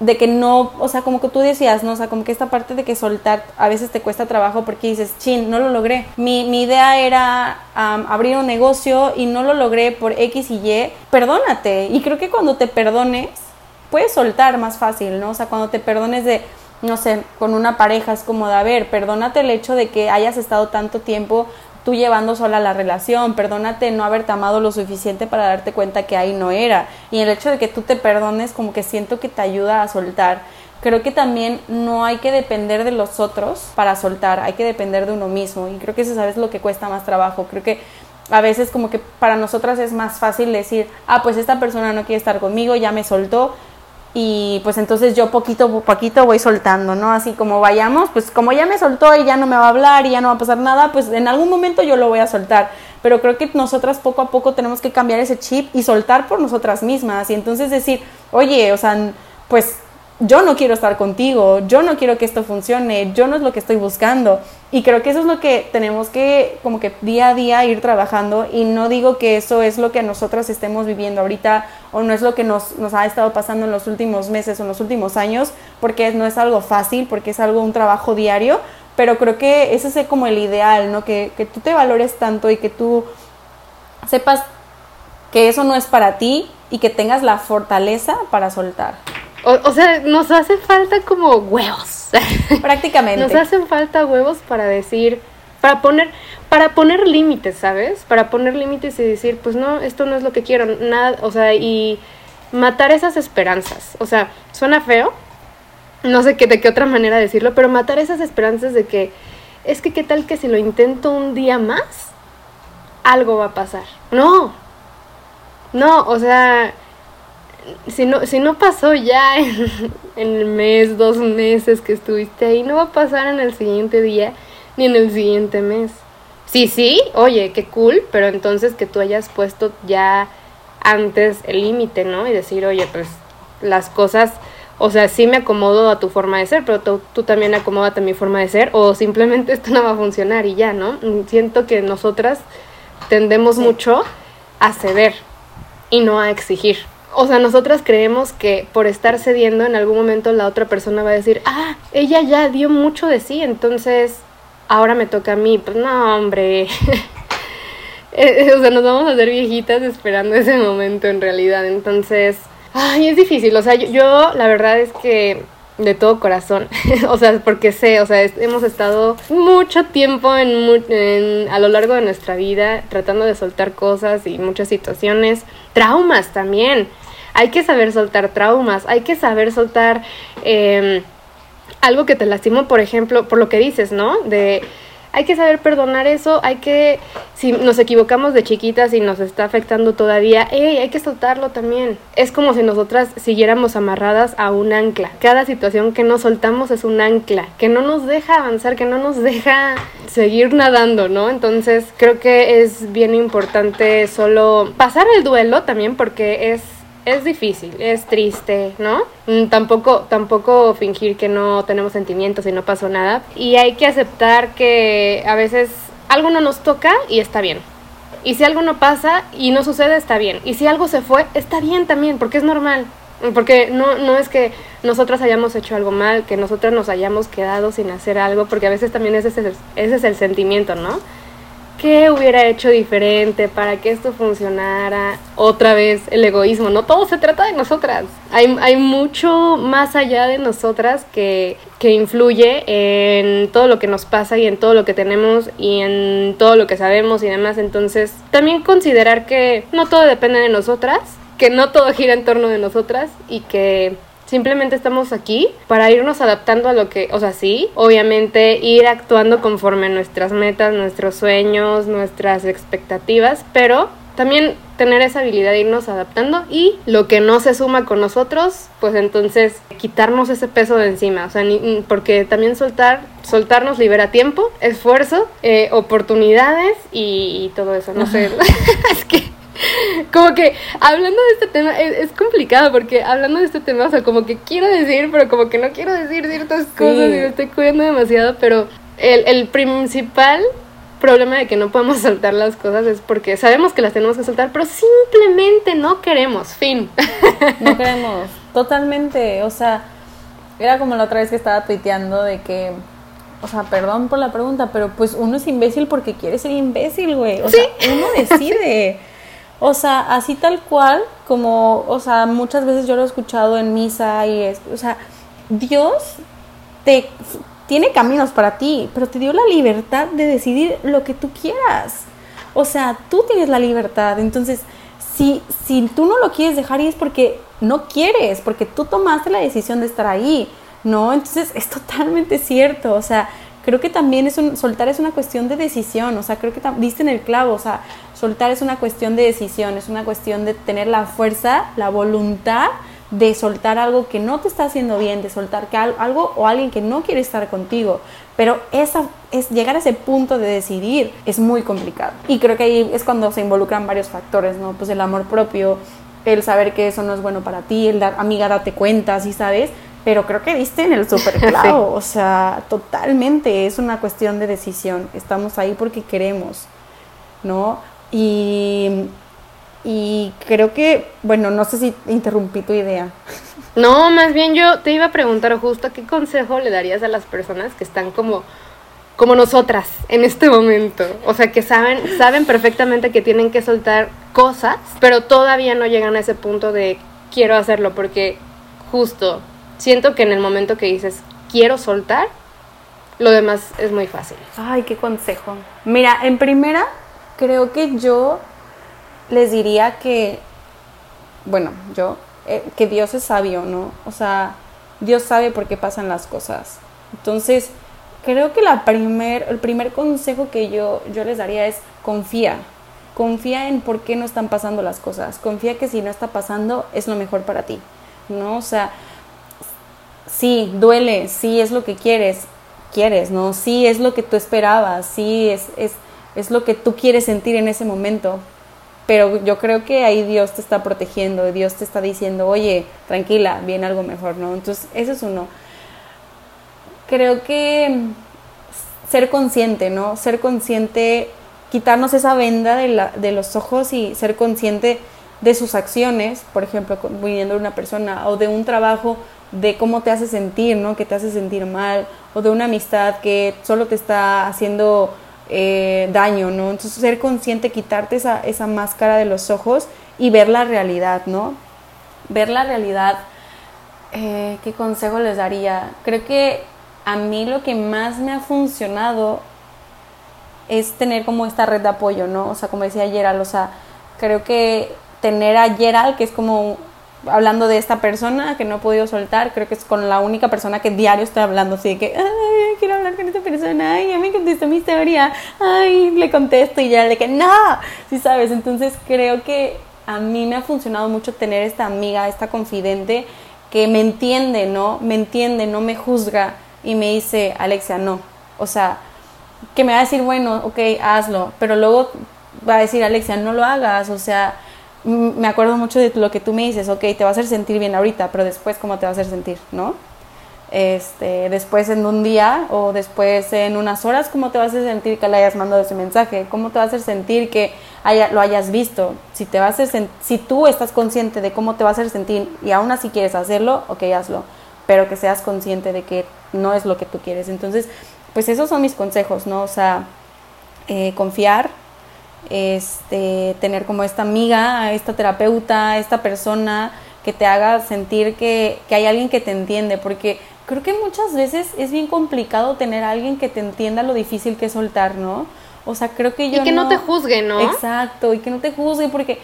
de que no, o sea, como que tú decías, ¿no? O sea, como que esta parte de que soltar a veces te cuesta trabajo porque dices, chin, no lo logré. Mi, mi idea era abrir un negocio y no lo logré por X y Y. Perdónate. Y creo que cuando te perdones, puedes soltar más fácil, ¿no? O sea, cuando te perdones de, no sé, con una pareja es como de, a ver, perdónate el hecho de que hayas estado tanto tiempo tú llevando sola la relación, perdónate no haberte amado lo suficiente para darte cuenta que ahí no era. Y el hecho de que tú te perdones como que siento que te ayuda a soltar. Creo que también no hay que depender de los otros para soltar, hay que depender de uno mismo. Y creo que eso sabes lo que cuesta más trabajo. Creo que a veces como que para nosotras es más fácil decir, ah, pues esta persona no quiere estar conmigo, ya me soltó, y pues entonces yo poquito a poquito voy soltando, ¿no? Así como vayamos, pues como ya me soltó y ya no me va a hablar y ya no va a pasar nada, pues en algún momento yo lo voy a soltar. Pero creo que nosotras poco a poco tenemos que cambiar ese chip y soltar por nosotras mismas y entonces decir, oye, o sea, pues yo no quiero estar contigo, yo no quiero que esto funcione, yo no es lo que estoy buscando. Y creo que eso es lo que tenemos que como que día a día ir trabajando y no digo que eso es lo que nosotras estemos viviendo ahorita o no es lo que nos, nos ha estado pasando en los últimos meses o en los últimos años, porque no es algo fácil, porque es algo, un trabajo diario, pero creo que ese es como el ideal, ¿no? Que, que tú te valores tanto y que tú sepas que eso no es para ti y que tengas la fortaleza para soltar. O, sea, nos hace falta como huevos. Prácticamente. nos hacen falta huevos para decir, para poner, para poner límites, ¿sabes? Para poner límites y decir, pues no, esto no es lo que quiero, nada, o sea, y matar esas esperanzas. O sea, suena feo, no sé qué, de qué otra manera decirlo, pero matar esas esperanzas de que, es que qué tal que si lo intento un día más, algo va a pasar. No, no, o sea, si no, si no pasó ya en, el mes, dos meses que estuviste ahí, no va a pasar en el siguiente día ni en el siguiente mes. Sí, sí, oye, qué cool, pero entonces que tú hayas puesto ya antes el límite, ¿no? Y decir, oye, pues las cosas, o sea, sí me acomodo a tu forma de ser, pero tú, tú también acomódate a mi forma de ser, o simplemente esto no va a funcionar y ya, ¿no? Siento que nosotras tendemos mucho a ceder y no a exigir. O sea, nosotras creemos que por estar cediendo en algún momento la otra persona va a decir, ah, ella ya dio mucho de sí, entonces ahora me toca a mí. Pues no, hombre. Eh, o sea, nos vamos a hacer viejitas esperando ese momento en realidad. Entonces, ay, es difícil. O sea, yo, yo la verdad es que de todo corazón, o sea, porque sé, o sea, hemos estado mucho tiempo en, en, a lo largo de nuestra vida tratando de soltar cosas y muchas situaciones, traumas también. Hay que saber soltar traumas, hay que saber soltar eh, algo que te lastimó, por ejemplo, por lo que dices, ¿no? De hay que saber perdonar eso, hay que, si nos equivocamos de chiquitas y nos está afectando todavía, hey, hay que soltarlo también. Es como si nosotras siguiéramos amarradas a un ancla. Cada situación que nos soltamos es un ancla, que no nos deja avanzar, que no nos deja seguir nadando, ¿no? Entonces creo que es bien importante solo pasar el duelo también porque es es difícil, es triste, ¿no? Mm, tampoco, tampoco fingir que no tenemos sentimientos y no pasó nada. Y hay que aceptar que a veces algo no nos toca y está bien. Y si algo no pasa y no sucede, está bien. Y si algo se fue, está bien también, porque es normal. Porque no, no es que nosotras hayamos hecho algo mal, que nosotras nos hayamos quedado sin hacer algo, porque a veces también es ese es el sentimiento, ¿no? ¿Qué hubiera hecho diferente para que esto funcionara? Otra vez el egoísmo, no todo se trata de nosotras. Hay, hay mucho más allá de nosotras que, que influye en todo lo que nos pasa y en todo lo que tenemos y en todo lo que sabemos y demás. Entonces, también considerar que no todo depende de nosotras, que no todo gira en torno de nosotras y que Simplemente estamos aquí para irnos adaptando a lo que, o sea, sí, obviamente ir actuando conforme a nuestras metas, nuestros sueños, nuestras expectativas, pero también tener esa habilidad de irnos adaptando y lo que no se suma con nosotros, pues entonces quitarnos ese peso de encima, o sea, porque también soltar, soltarnos libera tiempo, esfuerzo, eh, oportunidades y, y, todo eso, no sé, es que como que hablando de este tema es, complicado porque hablando de este tema, o sea, como que quiero decir, pero como que no quiero decir ciertas cosas y me estoy cuidando demasiado, pero el, el principal problema de que no podemos soltar las cosas es porque sabemos que las tenemos que soltar, pero simplemente no queremos, fin. No queremos, totalmente, o sea, era como la otra vez que estaba tuiteando de que o sea, perdón por la pregunta, pero pues uno es imbécil porque quiere ser imbécil, güey. O sea, uno decide. O sea, así tal cual, como, o sea, muchas veces yo lo he escuchado en misa y es, o sea, Dios te tiene caminos para ti, pero te dio la libertad de decidir lo que tú quieras. O sea, tú tienes la libertad. Entonces, si, si tú no lo quieres dejar y es porque no quieres, porque tú tomaste la decisión de estar ahí, ¿no? Entonces, es totalmente cierto. O sea, creo que también es un, soltar es una cuestión de decisión. O sea, creo que diste en el clavo. O sea, Soltar es una cuestión de decisión, es una cuestión de tener la fuerza, la voluntad de soltar algo que no te está haciendo bien, de soltar que algo o alguien que no quiere estar contigo. Pero esa, es, llegar a ese punto de decidir es muy complicado. Y creo que ahí es cuando se involucran varios factores, ¿no? Pues el amor propio, el saber que eso no es bueno para ti, el dar, amiga, date cuenta, ¿sí sabes? Pero creo que viste en el super clavo, o sea, totalmente es una cuestión de decisión. Estamos ahí porque queremos, ¿no? Y, y creo que, bueno, no sé si interrumpí tu idea. No, más bien yo te iba a preguntar justo qué consejo le darías a las personas que están como como nosotras en este momento, o sea, que saben saben perfectamente que tienen que soltar cosas, pero todavía no llegan a ese punto de quiero hacerlo porque justo siento que en el momento que dices quiero soltar, lo demás es muy fácil. Ay, qué consejo. Mira, en primera creo que yo les diría que, bueno, yo, eh, que Dios es sabio, ¿no? O sea, Dios sabe por qué pasan las cosas. Entonces, creo que la primer, el primer consejo que yo, yo les daría es confía. Confía en por qué no están pasando las cosas. Confía que si no está pasando es lo mejor para ti. ¿No? O sea, sí, duele, sí es lo que quieres, quieres, ¿no? Sí es lo que tú esperabas, sí es, es es lo que tú quieres sentir en ese momento. Pero yo creo que ahí Dios te está protegiendo, Dios te está diciendo, oye, tranquila, viene algo mejor, ¿no? Entonces, eso es uno. Creo que ser consciente, ¿no? Ser consciente, quitarnos esa venda de, la, de los ojos y ser consciente de sus acciones, por ejemplo, viniendo de una persona o de un trabajo, de cómo te hace sentir, ¿no? Que te hace sentir mal, o de una amistad que solo te está haciendo eh, daño, ¿no? Entonces ser consciente, quitarte esa, esa máscara de los ojos y ver la realidad, ¿no? Ver la realidad, eh, ¿qué consejo les daría? Creo que a mí lo que más me ha funcionado es tener como esta red de apoyo, ¿no? O sea, como decía Gerald, o sea, creo que tener a Gerald, que es como hablando de esta persona que no he podido soltar, creo que es con la única persona que diario estoy hablando, así de que, ay, quiero hablar con esta persona, ay, ya me contestó mi historia, ay, le contesto y ya de que, no, sí sabes, entonces creo que a mí me ha funcionado mucho tener esta amiga, esta confidente que me entiende, ¿no? Me entiende, no me juzga y me dice, Alexia, no, o sea, que me va a decir, bueno, ok, hazlo, pero luego va a decir, Alexia, no lo hagas, o sea, me acuerdo mucho de lo que tú me dices, ok, te va a hacer sentir bien ahorita, pero después, ¿cómo te va a hacer sentir? ¿No? Este, después en un día o después en unas horas, ¿cómo te va a sentir que le hayas mandado ese mensaje? ¿Cómo te va a hacer sentir que haya, lo hayas visto? Si, te va a hacer si tú estás consciente de cómo te va a hacer sentir y aún así quieres hacerlo, ok, hazlo, pero que seas consciente de que no es lo que tú quieres. Entonces, pues esos son mis consejos, ¿no? O sea, eh, confiar, este, tener como esta amiga, esta terapeuta, esta persona que te haga sentir que, que, hay alguien que te entiende, porque creo que muchas veces es bien complicado tener a alguien que te entienda lo difícil que es soltar, ¿no? O sea, creo que yo... Y que no, te juzgue, ¿no? Exacto, y que no te juzgue, porque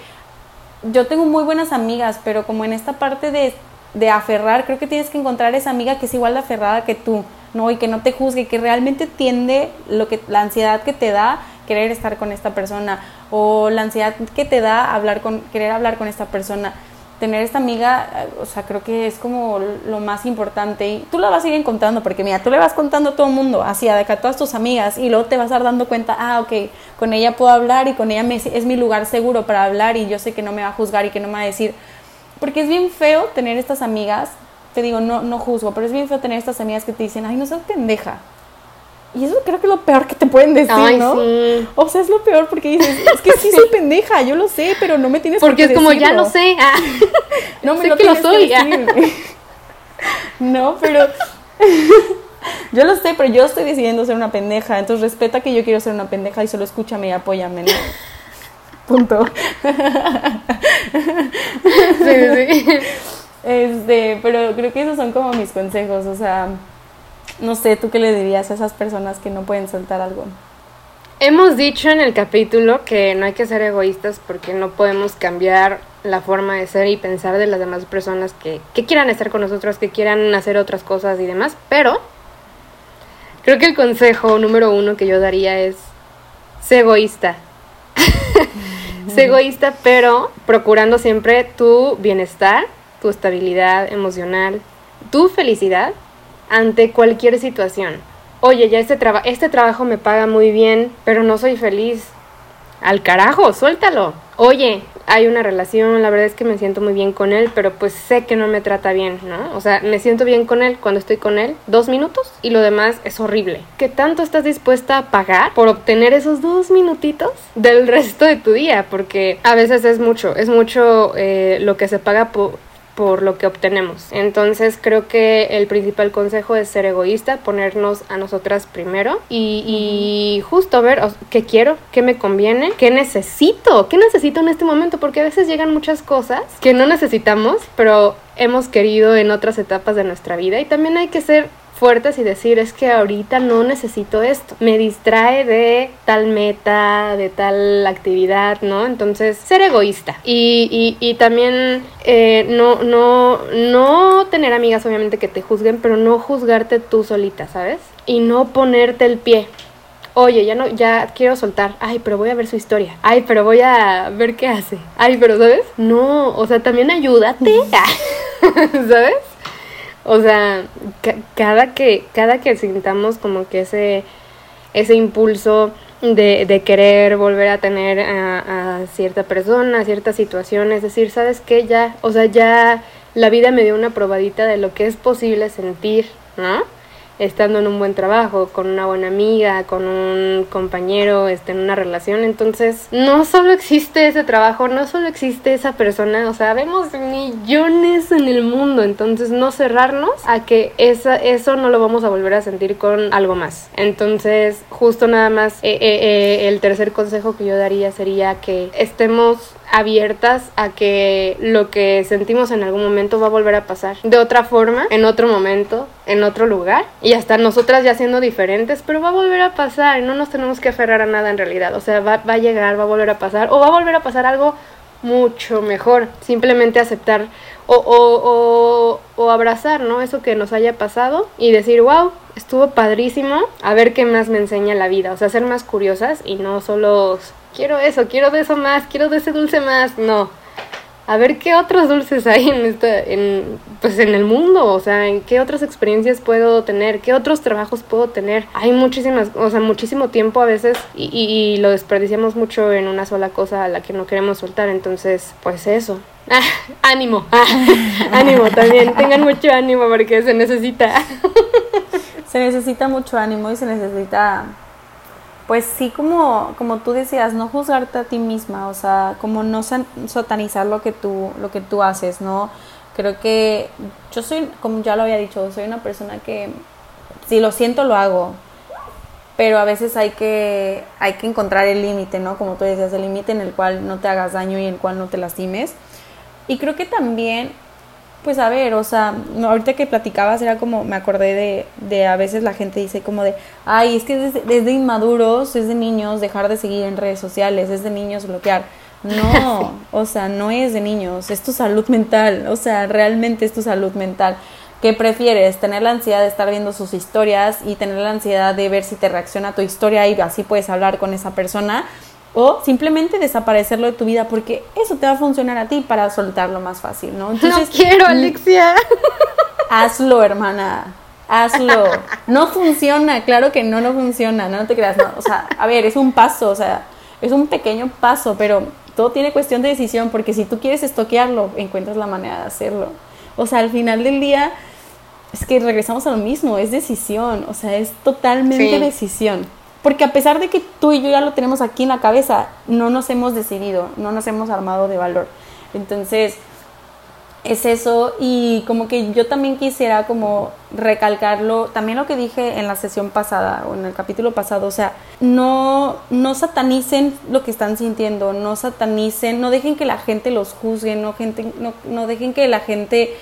yo tengo muy buenas amigas, pero como en esta parte de, de aferrar, creo que tienes que encontrar esa amiga que es igual de aferrada que tú, ¿no? Y que no te juzgue, que realmente entiende lo que, la ansiedad que te da querer estar con esta persona o la ansiedad que te da hablar con querer hablar con esta persona tener esta amiga, eh, o sea, creo que es como lo más importante. Y tú la vas a ir encontrando, porque mira, tú le vas contando a todo el mundo, así, a, todas tus amigas, y luego te vas a dar dando cuenta, ah, ok, con ella puedo hablar y con ella es mi lugar seguro para hablar y yo sé que no me va a juzgar y que no me va a decir. Porque es bien feo tener estas amigas, te digo, no, no juzgo, pero es bien feo tener estas amigas que te dicen, ay, no seas pendeja. Y eso creo que es lo peor que te pueden decir, ¿no? O sea, es lo peor porque dices, es que sí soy pendeja, yo lo sé, pero no me tienes porque Porque es como, ya lo sé. Ah. no me lo que lo soy. no, pero... yo lo sé, pero yo estoy decidiendo ser una pendeja, entonces respeta que yo quiero ser una pendeja y solo escúchame y apóyame, ¿no? Punto. sí, sí. Este, pero creo que esos son como mis consejos, o sea, no sé, ¿tú qué le dirías a esas personas que no pueden soltar algo? Hemos dicho en el capítulo que no hay que ser egoístas porque no podemos cambiar la forma de ser y pensar de las demás personas que, quieran estar con nosotros, que quieran hacer otras cosas y demás, pero creo que el consejo número uno que yo daría es ser egoísta. sé egoísta, pero procurando siempre tu bienestar, tu estabilidad emocional, tu felicidad ante cualquier situación. Oye, ya este, este trabajo me paga muy bien, pero no soy feliz. Al carajo, suéltalo. Oye, hay una relación, la verdad es que me siento muy bien con él, pero pues sé que no me trata bien, ¿no? O sea, me siento bien con él cuando estoy con él dos minutos y lo demás es horrible. ¿Qué tanto estás dispuesta a pagar por obtener esos dos minutitos del resto de tu día? Porque a veces es mucho, es mucho eh, lo que se paga por, por lo que obtenemos. Entonces creo que el principal consejo es ser egoísta, ponernos a nosotras primero y, justo ver qué quiero, qué me conviene, qué necesito, qué necesito en este momento, porque a veces llegan muchas cosas que no necesitamos, pero hemos querido en otras etapas de nuestra vida y también hay que ser fuertes y decir es que ahorita no necesito esto, me distrae de tal meta, de tal actividad, ¿no? Entonces, ser egoísta y, y, también eh, no, no, no tener amigas obviamente que te juzguen, pero no juzgarte tú solita, ¿sabes? Y no ponerte el pie. Oye, ya no, ya quiero soltar. Ay, pero voy a ver su historia. Ay, pero voy a ver qué hace. Ay, pero ¿sabes? No, o sea, también ayúdate. ¿Sabes? O sea, cada que, cada que sintamos como que ese, ese impulso de, querer volver a tener a, a, cierta persona, a cierta situación, es decir, ¿sabes qué? Ya, o sea, ya la vida me dio una probadita de lo que es posible sentir, ¿no? Estando en un buen trabajo, con una buena amiga, con un compañero, este, en una relación. Entonces, no solo existe ese trabajo, no solo existe esa persona, o sea, vemos millones en el mundo. Entonces, no cerrarnos a que esa, eso no lo vamos a volver a sentir con algo más. Entonces, justo nada más, eh, eh, eh, el tercer consejo que yo daría sería que estemos abiertas a que lo que sentimos en algún momento va a volver a pasar de otra forma, en otro momento, en otro lugar. Y hasta nosotras ya siendo diferentes, pero va a volver a pasar. No nos tenemos que aferrar a nada en realidad, o sea, va, va a llegar, va a volver a pasar o va a volver a pasar algo mucho mejor, simplemente aceptar o, o, o, abrazar, ¿no? Eso que nos haya pasado y decir, wow, estuvo padrísimo, a ver qué más me enseña la vida, o sea, ser más curiosas y no solo quiero eso, quiero de eso más, quiero de ese dulce más, no. A ver qué otros dulces hay en esta, en, pues en el mundo, o sea, en qué otras experiencias puedo tener, qué otros trabajos puedo tener. Hay muchísimas, o sea, muchísimo tiempo a veces y, lo desperdiciamos mucho en una sola cosa a la que no queremos soltar, entonces, pues eso. Ah, ánimo, ah, ánimo también, tengan mucho ánimo porque se necesita. se necesita mucho ánimo y se necesita pues sí como, como tú decías, no juzgarte a ti misma, o sea, como no satanizar lo que tú, lo que tú haces, ¿no? Creo que yo soy, como ya lo había dicho, soy una persona que si lo siento lo hago, pero a veces hay que, hay que encontrar el límite, ¿no? Como tú decías, el límite en el cual no te hagas daño y en el cual no te lastimes. Y creo que también pues a ver, o sea, ahorita que platicabas era como, me acordé de, de a veces la gente dice como de, ay, es que es de, inmaduros, es de niños dejar de seguir en redes sociales, es de niños bloquear. No, o sea, no es de niños, es tu salud mental, o sea, realmente es tu salud mental. ¿Qué prefieres? ¿Tener la ansiedad de estar viendo sus historias y tener la ansiedad de ver si te reacciona tu historia y así puedes hablar con esa persona? O simplemente desaparecerlo de tu vida porque eso te va a funcionar a ti para soltarlo más fácil, ¿no? Entonces, no quiero, mm, Alexia. Hazlo, hermana. Hazlo. No funciona, claro que no, no funciona, no, te creas, no. O sea, a ver, es un paso, o sea, es un pequeño paso, pero todo tiene cuestión de decisión porque si tú quieres estoquearlo, encuentras la manera de hacerlo. O sea, al final del día, es que regresamos a lo mismo, es decisión, o sea, es totalmente decisión. Porque a pesar de que tú y yo ya lo tenemos aquí en la cabeza, no nos hemos decidido, no nos hemos armado de valor. Entonces, es eso y como que yo también quisiera como recalcarlo, también lo que dije en la sesión pasada o en el capítulo pasado, o sea, no, no satanicen lo que están sintiendo, no satanicen, no dejen que la gente los juzgue, no, gente, no, no dejen que la gente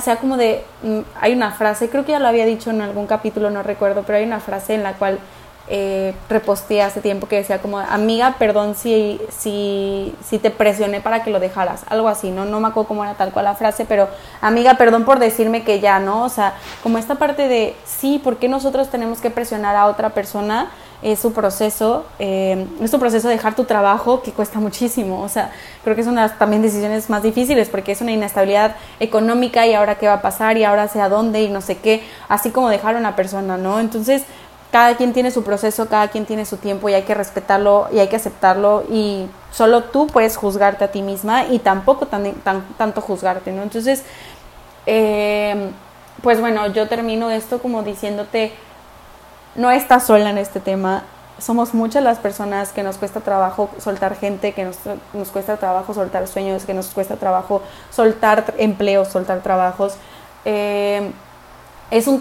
sea como de, mm, hay una frase, creo que ya lo había dicho en algún capítulo, no recuerdo, pero hay una frase en la cual eh, reposté hace tiempo que decía como, amiga, perdón si, si, si te presioné para que lo dejaras, algo así, ¿no? No me acuerdo cómo era tal cual la frase, pero amiga, perdón por decirme que ya, ¿no? O sea, como esta parte de, sí, ¿por qué nosotros tenemos que presionar a otra persona? Es su proceso, eh, es su proceso de dejar tu trabajo que cuesta muchísimo, o sea, creo que es una también decisiones más difíciles porque es una inestabilidad económica y ahora qué va a pasar y ahora sé a dónde y no sé qué, así como dejar a una persona, ¿no? Entonces, cada quien tiene su proceso, cada quien tiene su tiempo y hay que respetarlo y hay que aceptarlo y solo tú puedes juzgarte a ti misma y tampoco tan, tanto juzgarte, ¿no? Entonces, em, pues bueno, yo termino esto como diciéndote, no estás sola en este tema, somos muchas las personas que nos cuesta trabajo soltar gente, que nos, nos cuesta trabajo soltar sueños, que nos cuesta trabajo soltar empleos, soltar trabajos. Eh, es un,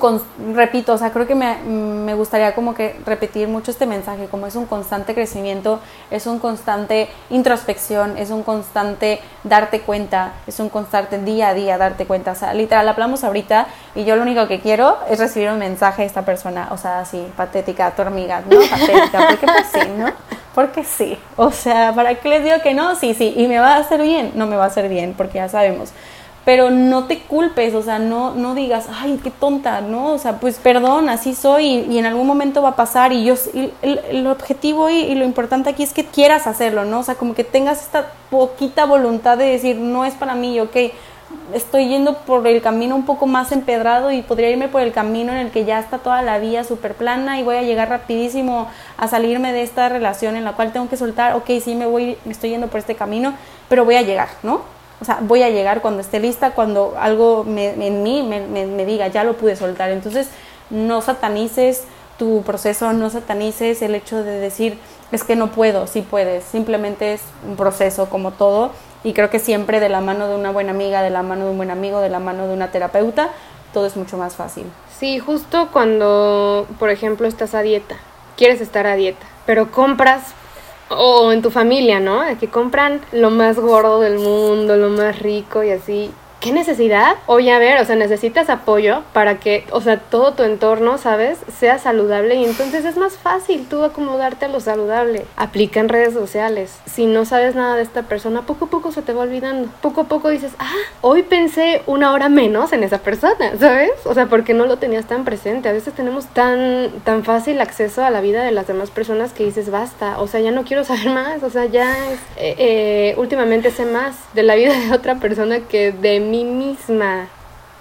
repito, o sea, creo que me, me, gustaría como que repetir mucho este mensaje, como es un constante crecimiento, es un constante introspección, es un constante darte cuenta, es un constante día a día darte cuenta, o sea, literal, hablamos ahorita y yo lo único que quiero es recibir un mensaje de esta persona, o sea, así, patética, tu ¿no? Patética, porque pues sí, ¿no? Porque sí, o sea, ¿para qué les digo que no? Sí, sí, y me va a hacer bien, no me va a hacer bien, porque ya sabemos pero no te culpes, o sea, no, no digas, ay, qué tonta, ¿no? O sea, pues perdón, así soy y, en algún momento va a pasar y yo, el, objetivo y, y, lo importante aquí es que quieras hacerlo, ¿no? O sea, como que tengas esta poquita voluntad de decir, no es para mí, ok, estoy yendo por el camino un poco más empedrado y podría irme por el camino en el que ya está toda la vía súper plana y voy a llegar rapidísimo a salirme de esta relación en la cual tengo que soltar, ok, sí me voy, me estoy yendo por este camino, pero voy a llegar, ¿no? O sea, voy a llegar cuando esté lista, cuando algo en mí me, diga, ya lo pude soltar. Entonces, no satanices tu proceso, no satanices el hecho de decir, es que no puedo, sí puedes, simplemente es un proceso como todo y creo que siempre de la mano de una buena amiga, de la mano de un buen amigo, de la mano de una terapeuta, todo es mucho más fácil. Sí, justo cuando, por ejemplo, estás a dieta, quieres estar a dieta, pero compras o en tu familia, ¿no? Que compran lo más gordo del mundo, lo más rico y así. ¿Qué necesidad? Oye, a ver, o sea, necesitas apoyo para que, o sea, todo tu entorno, ¿sabes? Sea saludable y entonces es más fácil tú acomodarte a lo saludable. Aplica en redes sociales. Si no sabes nada de esta persona, poco a poco se te va olvidando. Poco a poco dices, ah, hoy pensé una hora menos en esa persona, ¿sabes? O sea, porque no lo tenías tan presente. A veces tenemos tan, tan fácil acceso a la vida de las demás personas que dices, basta, o sea, ya no quiero saber más, o sea, ya es, eh, eh, últimamente sé más de la vida de otra persona que de mí misma,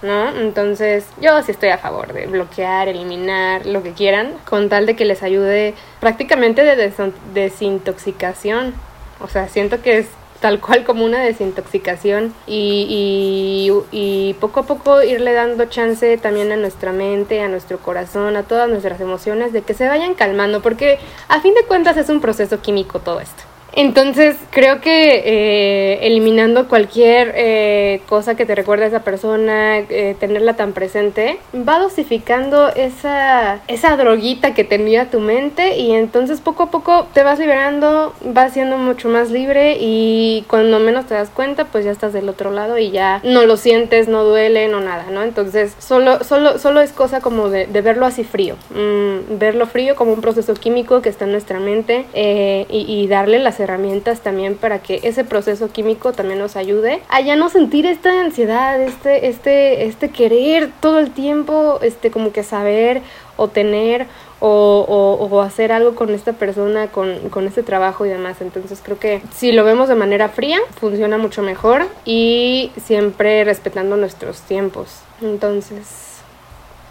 ¿no? Entonces yo sí estoy a favor de bloquear, eliminar, lo que quieran, con tal de que les ayude prácticamente de desintoxicación. O sea, siento que es tal cual como una desintoxicación y, y, poco a poco irle dando chance también a nuestra mente, a nuestro corazón, a todas nuestras emociones de que se vayan calmando, porque a fin de cuentas es un proceso químico todo esto. Entonces, creo que eh, eliminando cualquier eh, cosa que te recuerde a esa persona, eh, tenerla tan presente, va dosificando esa, esa droguita que tenía tu mente y entonces poco a poco te vas liberando, vas siendo mucho más libre y cuando menos te das cuenta, pues ya estás del otro lado y ya no lo sientes, no duele, no nada, ¿no? Entonces, solo, solo, solo es cosa como de, verlo así frío, mm, verlo frío como un proceso químico que está en nuestra mente y, y darle las herramientas también para que ese proceso químico también nos ayude a ya no sentir esta ansiedad, este, este, este querer todo el tiempo, este como que saber o tener o, hacer algo con esta persona, con, con, este trabajo y demás. Entonces creo que si lo vemos de manera fría, funciona mucho mejor y siempre respetando nuestros tiempos. Entonces,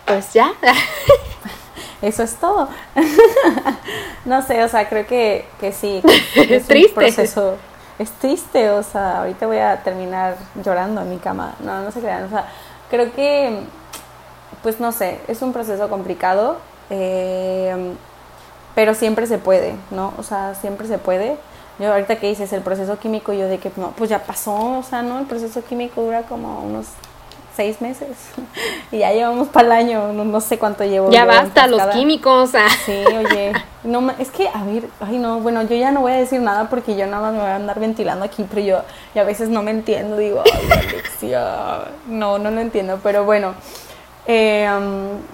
pues ya. eso es todo. no sé, o sea, creo que, que sí. es triste. Un proceso, es triste, o sea, ahorita voy a terminar llorando en mi cama. No, no se crean, o sea, creo que, pues no sé, es un proceso complicado, eh, pero siempre se puede, ¿no? O sea, siempre se puede. Yo ahorita que dices el proceso químico, yo de que no, pues ya pasó, o sea, ¿no? El proceso químico dura como unos seis meses y ya llevamos para el año, no, sé cuánto llevo. Ya basta, los químicos. Ah. Sí, oye, no, es que, a ver, ay no, bueno, yo ya no voy a decir nada porque yo nada más me voy a andar ventilando aquí, pero yo y a veces no me entiendo, digo, ay, Alexia, no, no lo entiendo, pero bueno. Eh,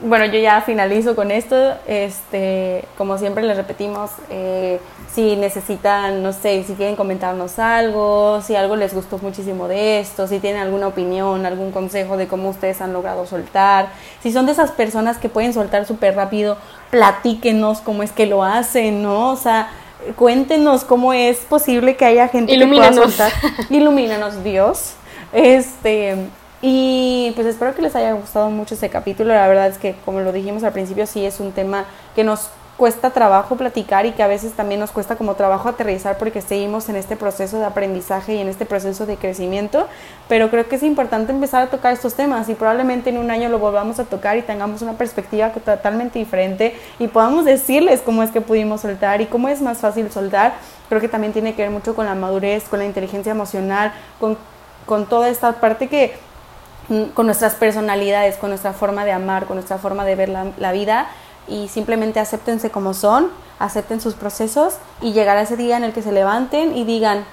bueno, yo ya finalizo con esto. Este, como siempre les repetimos, eh, si necesitan, no sé, si quieren comentarnos algo, si algo les gustó muchísimo de esto, si tienen alguna opinión, algún consejo de cómo ustedes han logrado soltar, si son de esas personas que pueden soltar súper rápido, platíquenos cómo es que lo hacen, ¿no? O sea, cuéntenos cómo es posible que haya gente que pueda soltar. Ilumínanos, Dios. Este, y pues espero que les haya gustado mucho este capítulo. La verdad es que, como lo dijimos al principio, sí es un tema que nos cuesta trabajo platicar y que a veces también nos cuesta como trabajo aterrizar porque seguimos en este proceso de aprendizaje y en este proceso de crecimiento, pero creo que es importante empezar a tocar estos temas y probablemente en un año lo volvamos a tocar y tengamos una perspectiva totalmente diferente y podamos decirles cómo es que pudimos soltar y cómo es más fácil soltar. Creo que también tiene que ver mucho con la madurez, con la inteligencia emocional, con, con toda esta parte que con nuestras personalidades, con nuestra forma de amar, con nuestra forma de ver la, vida y simplemente acéptense como son, acepten sus procesos y llegar a ese día en el que se levanten y digan,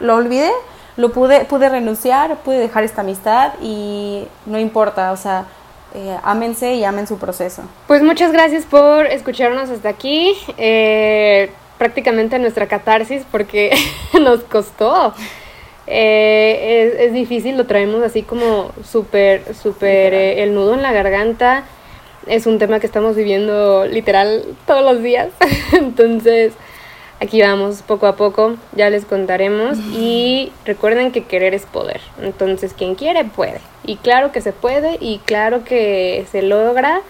lo olvidé, lo pude, pude renunciar, pude dejar esta amistad y no importa, o sea, eh, ámense y amen su proceso. Pues muchas gracias por escucharnos hasta aquí. Eh, prácticamente nuestra catarsis porque nos costó eh, es, difícil, lo traemos así como súper, súper eh, el nudo en la garganta. Es un tema que estamos viviendo literal todos los días. Entonces, aquí vamos poco a poco, ya les contaremos y recuerden que querer es poder, entonces quien quiere puede y claro que se puede y claro que se logra.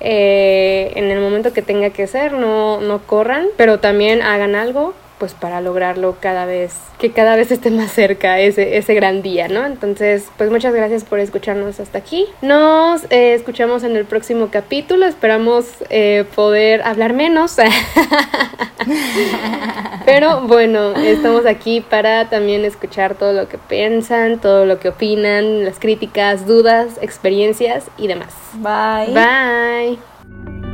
Eh, en el momento que tenga que ser, no, no corran, pero también hagan algo pues para lograrlo cada vez, que cada vez esté más cerca ese, ese gran día, ¿no? Entonces, pues muchas gracias por escucharnos hasta aquí. Nos eh, escuchamos en el próximo capítulo, esperamos eh, poder hablar menos. Pero bueno, estamos aquí para también escuchar todo lo que piensan, todo lo que opinan, las críticas, dudas, experiencias y demás. Bye. Bye.